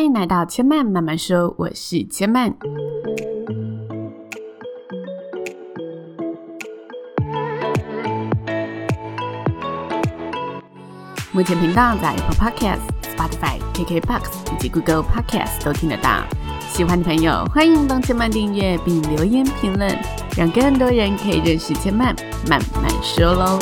欢迎来到千嫚慢慢说，我是千嫚。目前频道在 Apple Podcast、Spotify、KKBox 以及 Google Podcast 都听得到。喜欢的朋友，欢迎帮千嫚订阅并留言评论，让更多人可以认识千嫚慢慢说喽。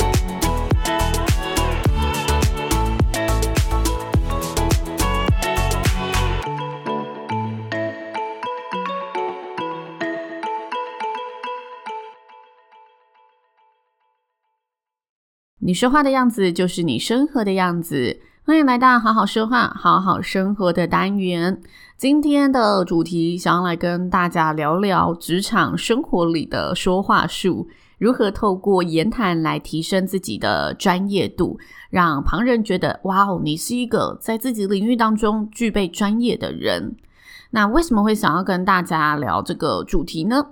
你说话的样子就是你生活的样子。欢迎来到好好说话、好好生活的单元。今天的主题想要来跟大家聊聊职场生活里的说话术，如何透过言谈来提升自己的专业度，让旁人觉得哇哦，你是一个在自己领域当中具备专业的人。那为什么会想要跟大家聊这个主题呢？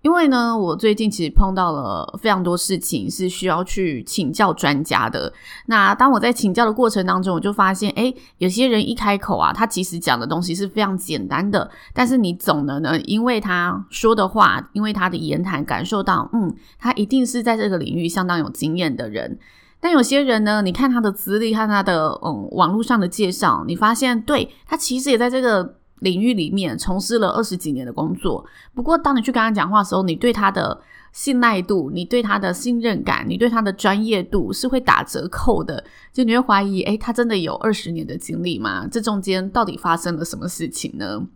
因为呢，我最近其实碰到了非常多事情是需要去请教专家的。那当我在请教的过程当中，我就发现，诶，有些人一开口啊，他其实讲的东西是非常简单的，但是你总能呢，因为他说的话，因为他的言谈，感受到，嗯，他一定是在这个领域相当有经验的人。但有些人呢，你看他的资历，看他的嗯网络上的介绍，你发现，对，他其实也在这个。领域里面从事了二十几年的工作，不过当你去跟他讲话的时候，你对他的信赖度、你对他的信任感、你对他的专业度是会打折扣的。就你会怀疑，诶，他真的有二十年的经历吗？这中间到底发生了什么事情呢？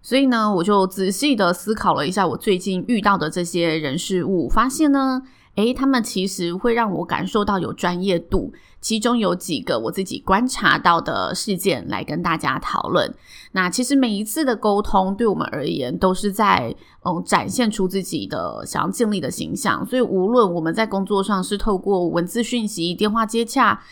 所以呢，我就仔细的思考了一下我最近遇到的这些人事物，发现呢。诶，他们其实会让我感受到有专业度，其中有几个我自己观察到的事件来跟大家讨论。那其实每一次的沟通对我们而言都是在嗯展现出自己的想要建立的形象，所以无论我们在工作上是透过文字讯息、电话接洽，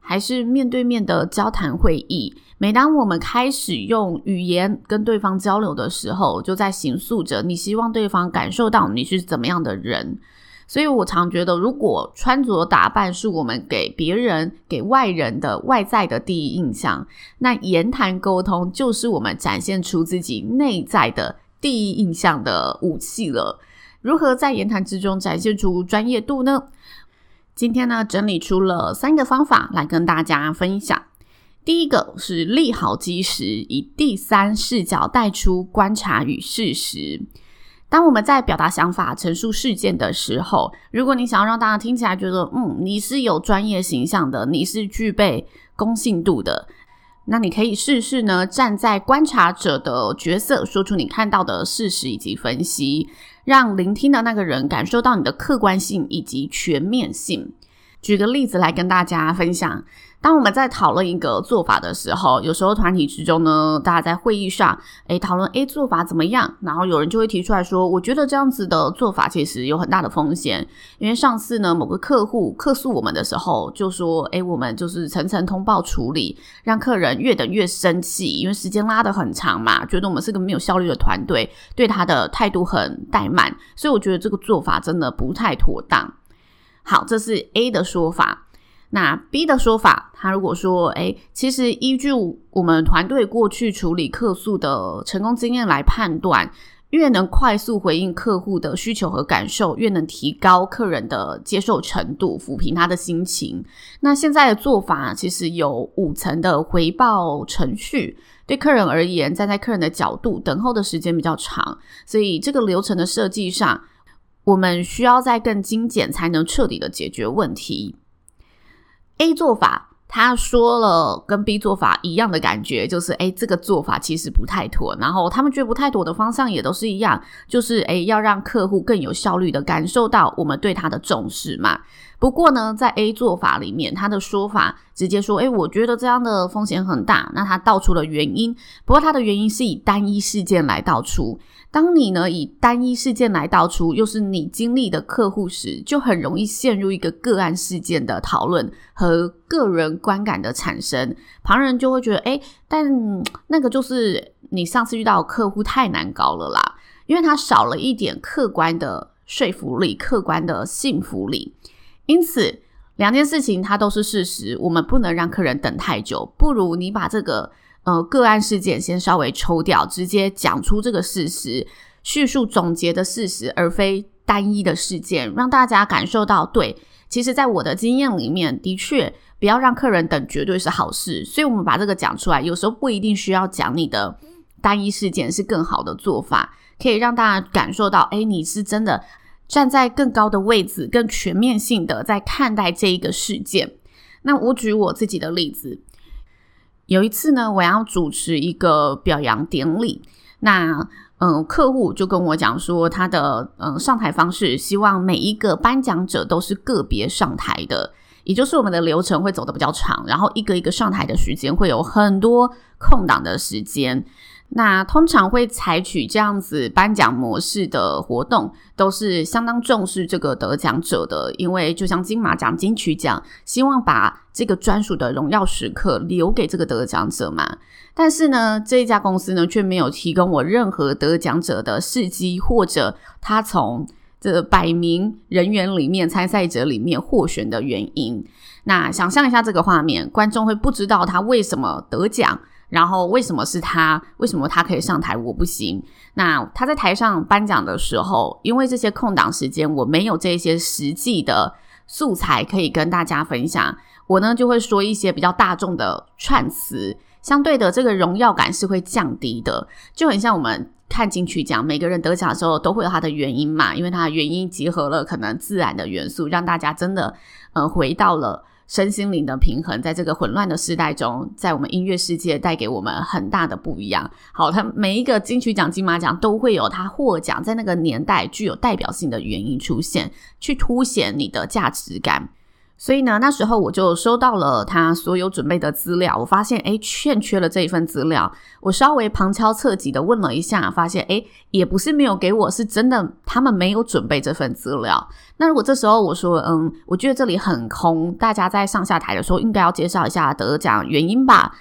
还是面对面的交谈会议，每当我们开始用语言跟对方交流的时候，就在形塑着你希望对方感受到你是怎么样的人。所以我常觉得，如果穿着打扮是我们给别人、给外人的外在的第一印象，那言谈沟通就是我们展现出自己内在的第一印象的武器了。如何在言谈之中展现出专业度呢？今天呢，整理出了三个方法来跟大家分享。第一个是立好基石，以第三视角带出观察与事实。当我们在表达想法、陈述事件的时候，如果你想要让大家听起来觉得，嗯，你是有专业形象的，你是具备公信度的，那你可以试试呢，站在观察者的角色，说出你看到的事实以及分析，让聆听的那个人感受到你的客观性以及全面性。举个例子来跟大家分享。当我们在讨论一个做法的时候，有时候团体之中呢，大家在会议上，诶，讨论 A 做法怎么样？然后有人就会提出来说，我觉得这样子的做法其实有很大的风险，因为上次呢，某个客户客诉我们的时候，就说，诶，我们就是层层通报处理，让客人越等越生气，因为时间拉得很长嘛，觉得我们是个没有效率的团队，对他的态度很怠慢，所以我觉得这个做法真的不太妥当。好，这是 A 的说法。那 B 的说法，他如果说，诶，其实依据我们团队过去处理客诉的成功经验来判断，越能快速回应客户的需求和感受，越能提高客人的接受程度，抚平他的心情。那现在的做法其实有五层的回报程序，对客人而言，站在客人的角度，等候的时间比较长，所以这个流程的设计上，我们需要再更精简，才能彻底的解决问题。A 做法，他说了跟 B 做法一样的感觉，就是哎，这个做法其实不太妥。然后他们觉得不太妥的方向也都是一样，就是哎，要让客户更有效率的感受到我们对他的重视嘛。不过呢，在 A 做法里面，他的说法直接说：“诶，我觉得这样的风险很大。”那他道出了原因，不过他的原因是以单一事件来道出。当你呢以单一事件来道出，又是你经历的客户时，就很容易陷入一个个案事件的讨论和个人观感的产生。旁人就会觉得：“诶，但那个就是你上次遇到的客户太难搞了啦，因为他少了一点客观的说服力、客观的信服力。”因此，两件事情它都是事实，我们不能让客人等太久。不如你把这个呃个案事件先稍微抽掉，直接讲出这个事实，叙述总结的事实，而非单一的事件，让大家感受到对。其实，在我的经验里面，的确不要让客人等绝对是好事。所以，我们把这个讲出来，有时候不一定需要讲你的单一事件是更好的做法，可以让大家感受到，诶，你是真的站在更高的位置，更全面性的在看待这一个事件。那我举我自己的例子，有一次呢，我要主持一个表扬典礼，那。嗯，客户就跟我讲说，他的嗯上台方式，希望每一个颁奖者都是个别上台的，也就是我们的流程会走得比较长，然后一个一个上台的时间会有很多空档的时间。那通常会采取这样子颁奖模式的活动，都是相当重视这个得奖者的，因为就像金马奖、金曲奖，希望把这个专属的荣耀时刻留给这个得奖者嘛。但是呢，这一家公司呢，却没有提供我任何得奖者的事迹，或者他从这百名人员里面、参赛者里面获选的原因。那想象一下这个画面，观众会不知道他为什么得奖。然后为什么是他？为什么他可以上台，我不行？那他在台上颁奖的时候，因为这些空档时间，我没有这些实际的素材可以跟大家分享，我呢就会说一些比较大众的串词，相对的这个荣耀感是会降低的，就很像我们看金曲奖，每个人得奖的时候都会有他的原因嘛，因为他的原因结合了可能自然的元素，让大家真的呃回到了。身心灵的平衡，在这个混乱的时代中，在我们音乐世界带给我们很大的不一样。好，他每一个金曲奖、金马奖都会有他获奖在那个年代具有代表性的原因出现，去凸显你的价值感。所以呢，那时候我就收到了他所有准备的资料，我发现诶，欠缺了这一份资料。我稍微旁敲侧击的问了一下，发现诶，也不是没有给我，是真的他们没有准备这份资料。那如果这时候我说，嗯，我觉得这里很空，大家在上下台的时候应该要介绍一下得奖原因吧。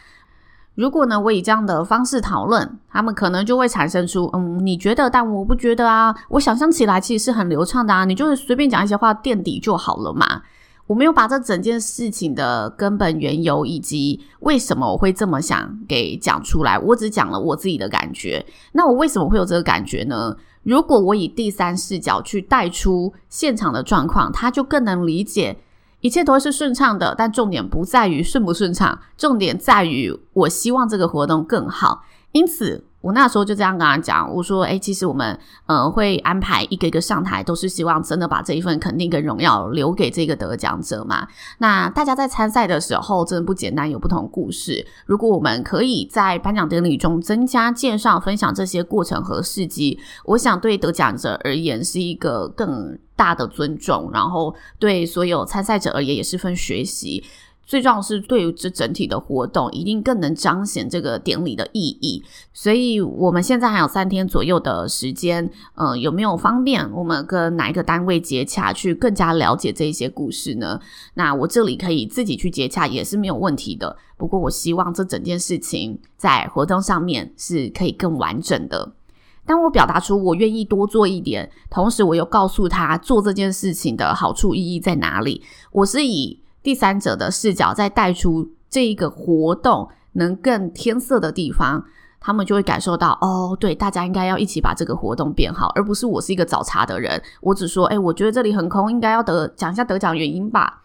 如果呢，我以这样的方式讨论，他们可能就会产生出，嗯，你觉得，但我不觉得啊。我想象起来其实是很流畅的啊，你就是随便讲一些话垫底就好了嘛。我没有把这整件事情的根本缘由以及为什么我会这么想给讲出来，我只讲了我自己的感觉。那我为什么会有这个感觉呢？如果我以第三视角去带出现场的状况，他就更能理解，一切都是顺畅的。但重点不在于顺不顺畅，重点在于我希望这个活动更好。因此。我那时候就这样跟他讲，我说：“诶，其实我们呃会安排一个一个上台，都是希望真的把这一份肯定跟荣耀留给这个得奖者嘛。那大家在参赛的时候真的不简单，有不同故事。如果我们可以在颁奖典礼中增加介绍、分享这些过程和事迹，我想对得奖者而言是一个更大的尊重，然后对所有参赛者而言也是份学习。”最重要是对于这整体的活动，一定更能彰显这个典礼的意义。所以我们现在还有三天左右的时间，呃，有没有方便我们跟哪一个单位接洽，去更加了解这一些故事呢？那我这里可以自己去接洽，也是没有问题的。不过我希望这整件事情在活动上面是可以更完整的。当我表达出我愿意多做一点，同时我又告诉他做这件事情的好处意义在哪里，我是以。第三者的视角再带出这一个活动能更添色的地方，他们就会感受到哦，对，大家应该要一起把这个活动变好，而不是我是一个找茬的人，我只说，诶，我觉得这里很空，应该要得讲一下得奖原因吧。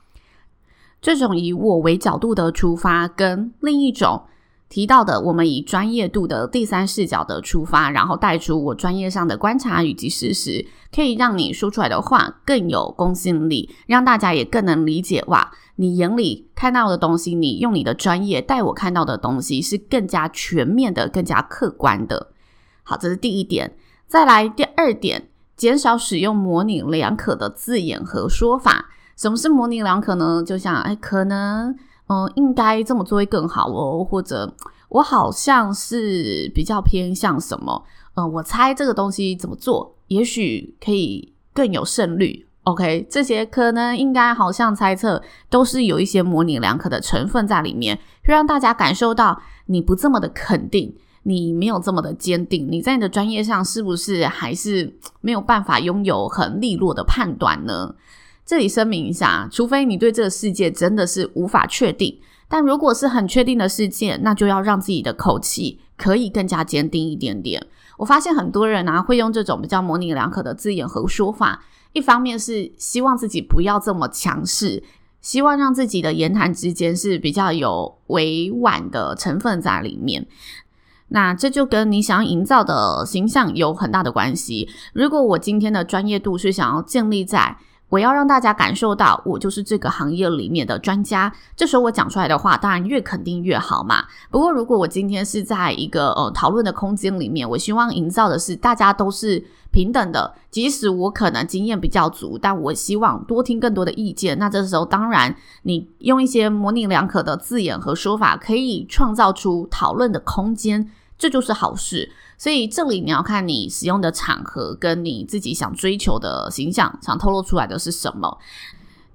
这种以我为角度的出发，跟另一种。提到的，我们以专业度的第三视角的出发，然后带出我专业上的观察以及事实，可以让你说出来的话更有公信力，让大家也更能理解。哇，你眼里看到的东西，你用你的专业带我看到的东西是更加全面的、更加客观的。好，这是第一点。再来第二点，减少使用模棱两可的字眼和说法。什么是模棱两可呢？就像，哎，可能。嗯，应该这么做会更好哦，或者我好像是比较偏向什么？嗯，我猜这个东西怎么做，也许可以更有胜率。OK，这些可能应该好像猜测都是有一些模棱两可的成分在里面，会让大家感受到你不这么的肯定，你没有这么的坚定，你在你的专业上是不是还是没有办法拥有很利落的判断呢？这里声明一下，除非你对这个世界真的是无法确定，但如果是很确定的世界，那就要让自己的口气可以更加坚定一点点。我发现很多人啊，会用这种比较模棱两可的字眼和说法，一方面是希望自己不要这么强势，希望让自己的言谈之间是比较有委婉的成分在里面。那这就跟你想要营造的形象有很大的关系。如果我今天的专业度是想要建立在我要让大家感受到我就是这个行业里面的专家，这时候我讲出来的话当然越肯定越好嘛。不过如果我今天是在一个呃讨论的空间里面，我希望营造的是大家都是平等的，即使我可能经验比较足，但我希望多听更多的意见。那这时候当然你用一些模棱两可的字眼和说法，可以创造出讨论的空间。这就是好事，所以这里你要看你使用的场合，跟你自己想追求的形象，想透露出来的是什么。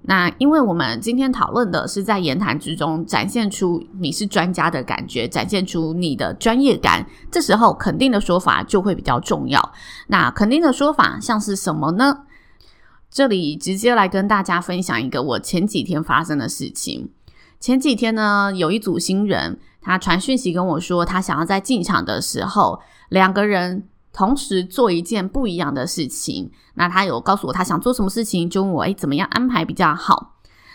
那因为我们今天讨论的是在言谈之中展现出你是专家的感觉，展现出你的专业感，这时候肯定的说法就会比较重要。那肯定的说法像是什么呢？这里直接来跟大家分享一个我前几天发生的事情。前几天呢，有一组新人。他传讯息跟我说，他想要在进场的时候，两个人同时做一件不一样的事情。那他有告诉我他想做什么事情，就问我，诶，怎么样安排比较好？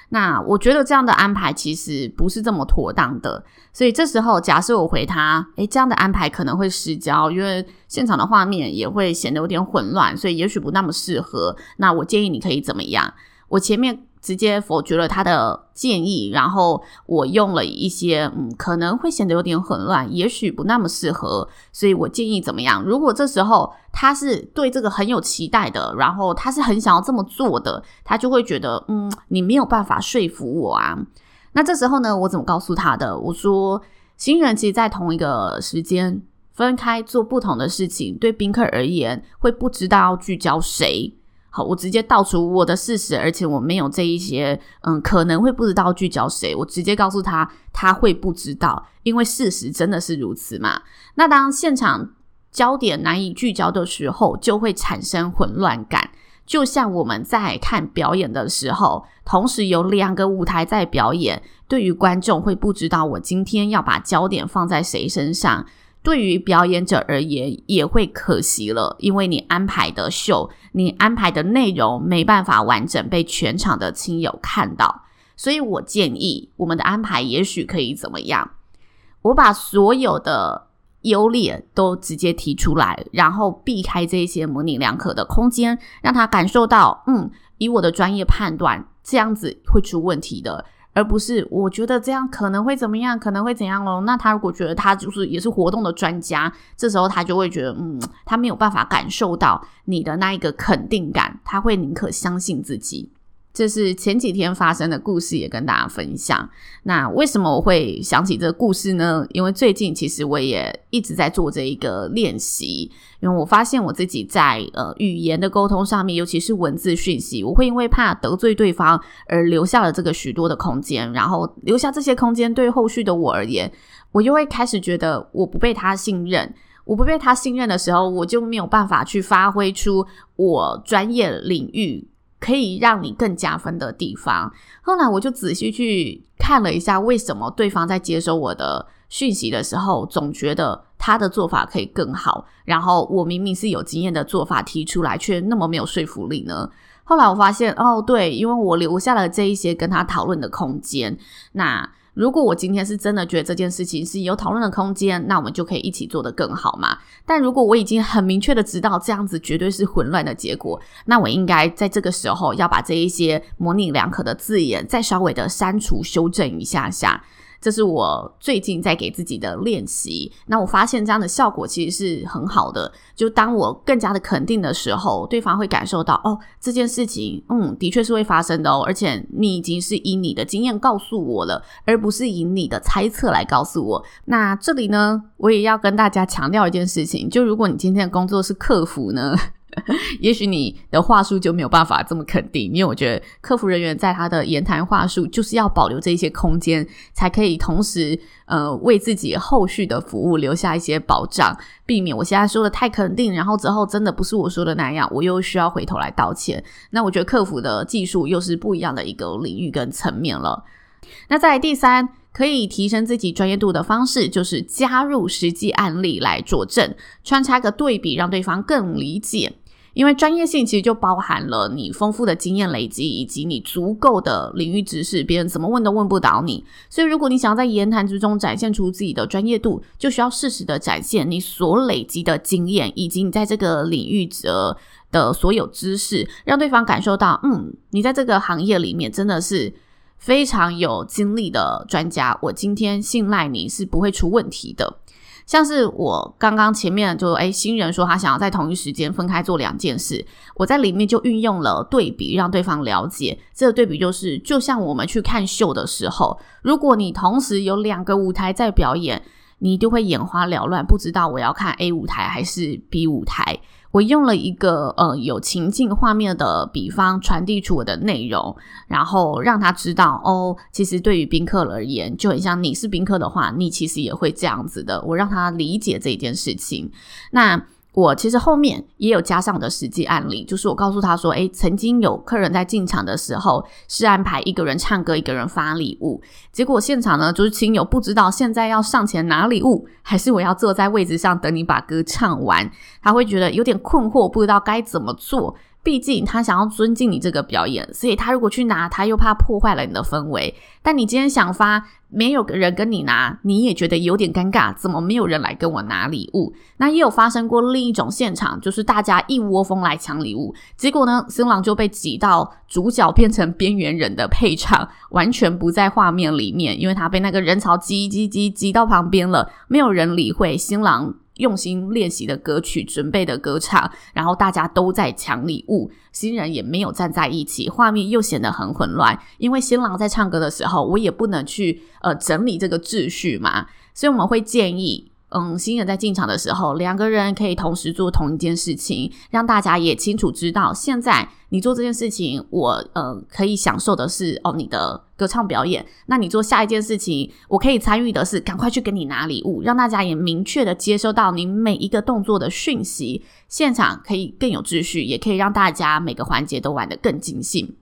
那我觉得这样的安排其实不是这么妥当的。所以这时候，假设我回他，诶，这样的安排可能会失焦，因为现场的画面也会显得有点混乱，所以也许不那么适合。那我建议你可以怎么样？我前面。直接否决了他的建议，然后我用了一些嗯，可能会显得有点混乱，也许不那么适合，所以我建议怎么样？如果这时候他是对这个很有期待的，然后他是很想要这么做的，他就会觉得嗯，你没有办法说服我啊。那这时候呢，我怎么告诉他的？我说，新人其实，在同一个时间分开做不同的事情，对宾客而言，会不知道聚焦谁。好，我直接道出我的事实，而且我没有这一些，嗯，可能会不知道聚焦谁。我直接告诉他，他会不知道，因为事实真的是如此嘛。那当现场焦点难以聚焦的时候，就会产生混乱感。就像我们在看表演的时候，同时有两个舞台在表演，对于观众会不知道我今天要把焦点放在谁身上。对于表演者而言，也会可惜了，因为你安排的秀，你安排的内容没办法完整被全场的亲友看到。所以我建议，我们的安排也许可以怎么样？我把所有的优劣都直接提出来，然后避开这些模棱两可的空间，让他感受到，嗯，以我的专业判断，这样子会出问题的。而不是我觉得这样可能会怎么样，可能会怎样哦。那他如果觉得他就是也是活动的专家，这时候他就会觉得，嗯，他没有办法感受到你的那一个肯定感，他会宁可相信自己。这是前几天发生的故事，也跟大家分享。那为什么我会想起这个故事呢？因为最近其实我也一直在做这一个练习，因为我发现我自己在呃语言的沟通上面，尤其是文字讯息，我会因为怕得罪对方而留下了这个许多的空间，然后留下这些空间对后续的我而言，我就会开始觉得我不被他信任。我不被他信任的时候，我就没有办法去发挥出我专业领域。可以让你更加分的地方。后来我就仔细去看了一下，为什么对方在接收我的讯息的时候，总觉得他的做法可以更好，然后我明明是有经验的做法提出来，却那么没有说服力呢？后来我发现，哦，对，因为我留下了这一些跟他讨论的空间，那。如果我今天是真的觉得这件事情是有讨论的空间，那我们就可以一起做得更好嘛。但如果我已经很明确的知道这样子绝对是混乱的结果，那我应该在这个时候要把这一些模棱两可的字眼再稍微的删除修正一下下。这是我最近在给自己的练习，那我发现这样的效果其实是很好的。就当我更加的肯定的时候，对方会感受到哦，这件事情，嗯，的确是会发生的哦，而且你已经是以你的经验告诉我了，而不是以你的猜测来告诉我。那这里呢，我也要跟大家强调一件事情，就如果你今天的工作是客服呢。也许你的话术就没有办法这么肯定，因为我觉得客服人员在他的言谈话术就是要保留这一些空间，才可以同时呃为自己后续的服务留下一些保障，避免我现在说的太肯定，然后之后真的不是我说的那样，我又需要回头来道歉。那我觉得客服的技术又是不一样的一个领域跟层面了。那在第三。可以提升自己专业度的方式，就是加入实际案例来佐证，穿插个对比，让对方更理解。因为专业性其实就包含了你丰富的经验累积，以及你足够的领域知识，别人怎么问都问不倒你。所以，如果你想要在言谈之中展现出自己的专业度，就需要适时的展现你所累积的经验，以及你在这个领域的的所有知识，让对方感受到，嗯，你在这个行业里面真的是非常有经历的专家。我今天信赖你是不会出问题的。像是我刚刚前面就诶，新人说他想要在同一时间分开做两件事，我在里面就运用了对比，让对方了解这个对比就是，就像我们去看秀的时候，如果你同时有两个舞台在表演，你就会眼花缭乱，不知道我要看 A 舞台还是 B 舞台。我用了一个呃有情境画面的比方传递出我的内容，然后让他知道哦，其实对于宾客而言，就很像你是宾客的话，你其实也会这样子的。我让他理解这件事情。那。我其实后面也有加上的实际案例，就是我告诉他说，诶，曾经有客人在进场的时候是安排一个人唱歌，一个人发礼物，结果现场呢就是亲友不知道现在要上前拿礼物，还是我要坐在位置上等你把歌唱完，他会觉得有点困惑，不知道该怎么做。毕竟他想要尊敬你这个表演，所以他如果去拿，他又怕破坏了你的氛围。但你今天想发，没有人跟你拿，你也觉得有点尴尬，怎么没有人来跟我拿礼物？那也有发生过另一种现场，就是大家一窝蜂来抢礼物，结果呢，新郎就被挤到主角变成边缘人的配场，完全不在画面里面，因为他被那个人潮挤挤挤挤到旁边了，没有人理会新郎。用心练习的歌曲，准备的歌唱，然后大家都在抢礼物，新人也没有站在一起，画面又显得很混乱。因为新郎在唱歌的时候，我也不能去呃整理这个秩序嘛，所以我们会建议。嗯，新人在进场的时候，两个人可以同时做同一件事情，让大家也清楚知道，现在你做这件事情，我呃可以享受的是哦你的歌唱表演。那你做下一件事情，我可以参与的是赶快去给你拿礼物，让大家也明确的接收到你每一个动作的讯息，现场可以更有秩序，也可以让大家每个环节都玩得更尽兴。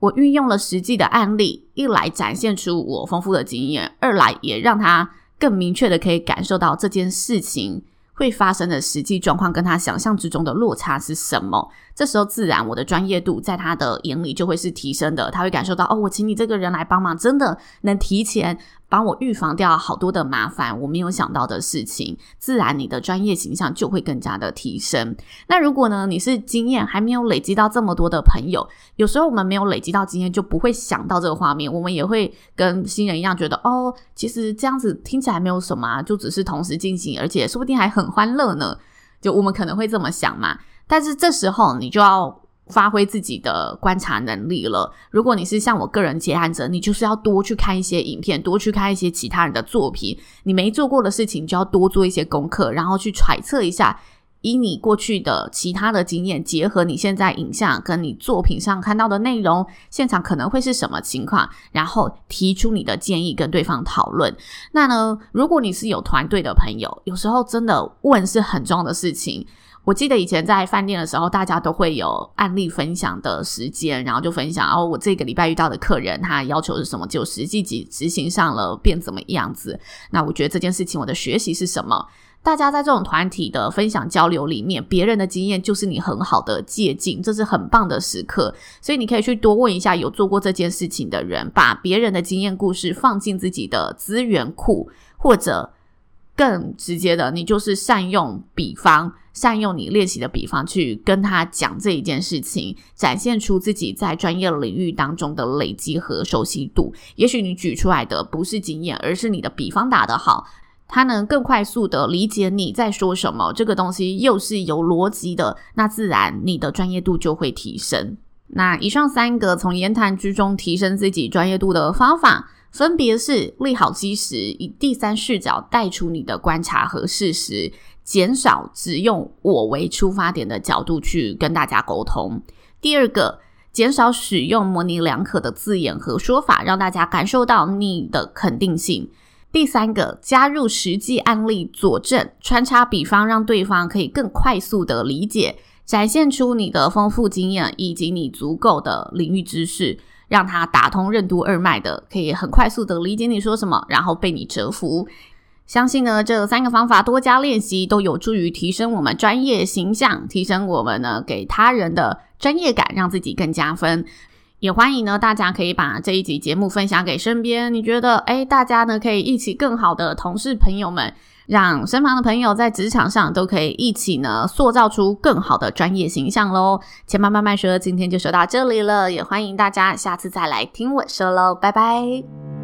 我运用了实际的案例，一来展现出我丰富的经验，二来也让他。更明确的可以感受到这件事情会发生的实际状况跟他想象之中的落差是什么。这时候自然我的专业度在他的眼里就会是提升的，他会感受到哦，我请你这个人来帮忙，真的能提前。帮我预防掉好多的麻烦，我没有想到的事情，自然你的专业形象就会更加的提升。那如果呢，你是经验还没有累积到这么多的朋友，有时候我们没有累积到经验，就不会想到这个画面，我们也会跟新人一样觉得，哦，其实这样子听起来没有什么，就只是同时进行，而且说不定还很欢乐呢。就我们可能会这么想嘛，但是这时候你就要。发挥自己的观察能力了。如果你是像我个人接案者，你就是要多去看一些影片，多去看一些其他人的作品。你没做过的事情，就要多做一些功课，然后去揣测一下，以你过去的其他的经验，结合你现在影像跟你作品上看到的内容，现场可能会是什么情况，然后提出你的建议跟对方讨论。那呢，如果你是有团队的朋友，有时候真的问是很重要的事情。我记得以前在饭店的时候，大家都会有案例分享的时间，然后就分享哦，我这个礼拜遇到的客人他要求是什么，就实际执执行上了变怎么样子。那我觉得这件事情我的学习是什么？大家在这种团体的分享交流里面，别人的经验就是你很好的借鉴，这是很棒的时刻。所以你可以去多问一下有做过这件事情的人，把别人的经验故事放进自己的资源库，或者。更直接的，你就是善用比方，善用你练习的比方去跟他讲这一件事情，展现出自己在专业领域当中的累积和熟悉度。也许你举出来的不是经验，而是你的比方打得好，他能更快速的理解你在说什么。这个东西又是有逻辑的，那自然你的专业度就会提升。那以上三个从言谈之中提升自己专业度的方法。分别是立好基石，以第三视角带出你的观察和事实，减少只用我为出发点的角度去跟大家沟通。第二个，减少使用模棱两可的字眼和说法，让大家感受到你的肯定性。第三个，加入实际案例佐证，穿插比方，让对方可以更快速的理解，展现出你的丰富经验以及你足够的领域知识。让他打通任督二脉的，可以很快速的理解你说什么，然后被你折服。相信呢，这三个方法多加练习，都有助于提升我们专业形象，提升我们呢给他人的专业感，让自己更加分。也欢迎呢，大家可以把这一集节目分享给身边，你觉得诶，大家呢可以一起更好的同事朋友们，让身旁的朋友在职场上都可以一起呢塑造出更好的专业形象喽。千嬷慢慢说，今天就说到这里了，也欢迎大家下次再来听我说喽，拜拜。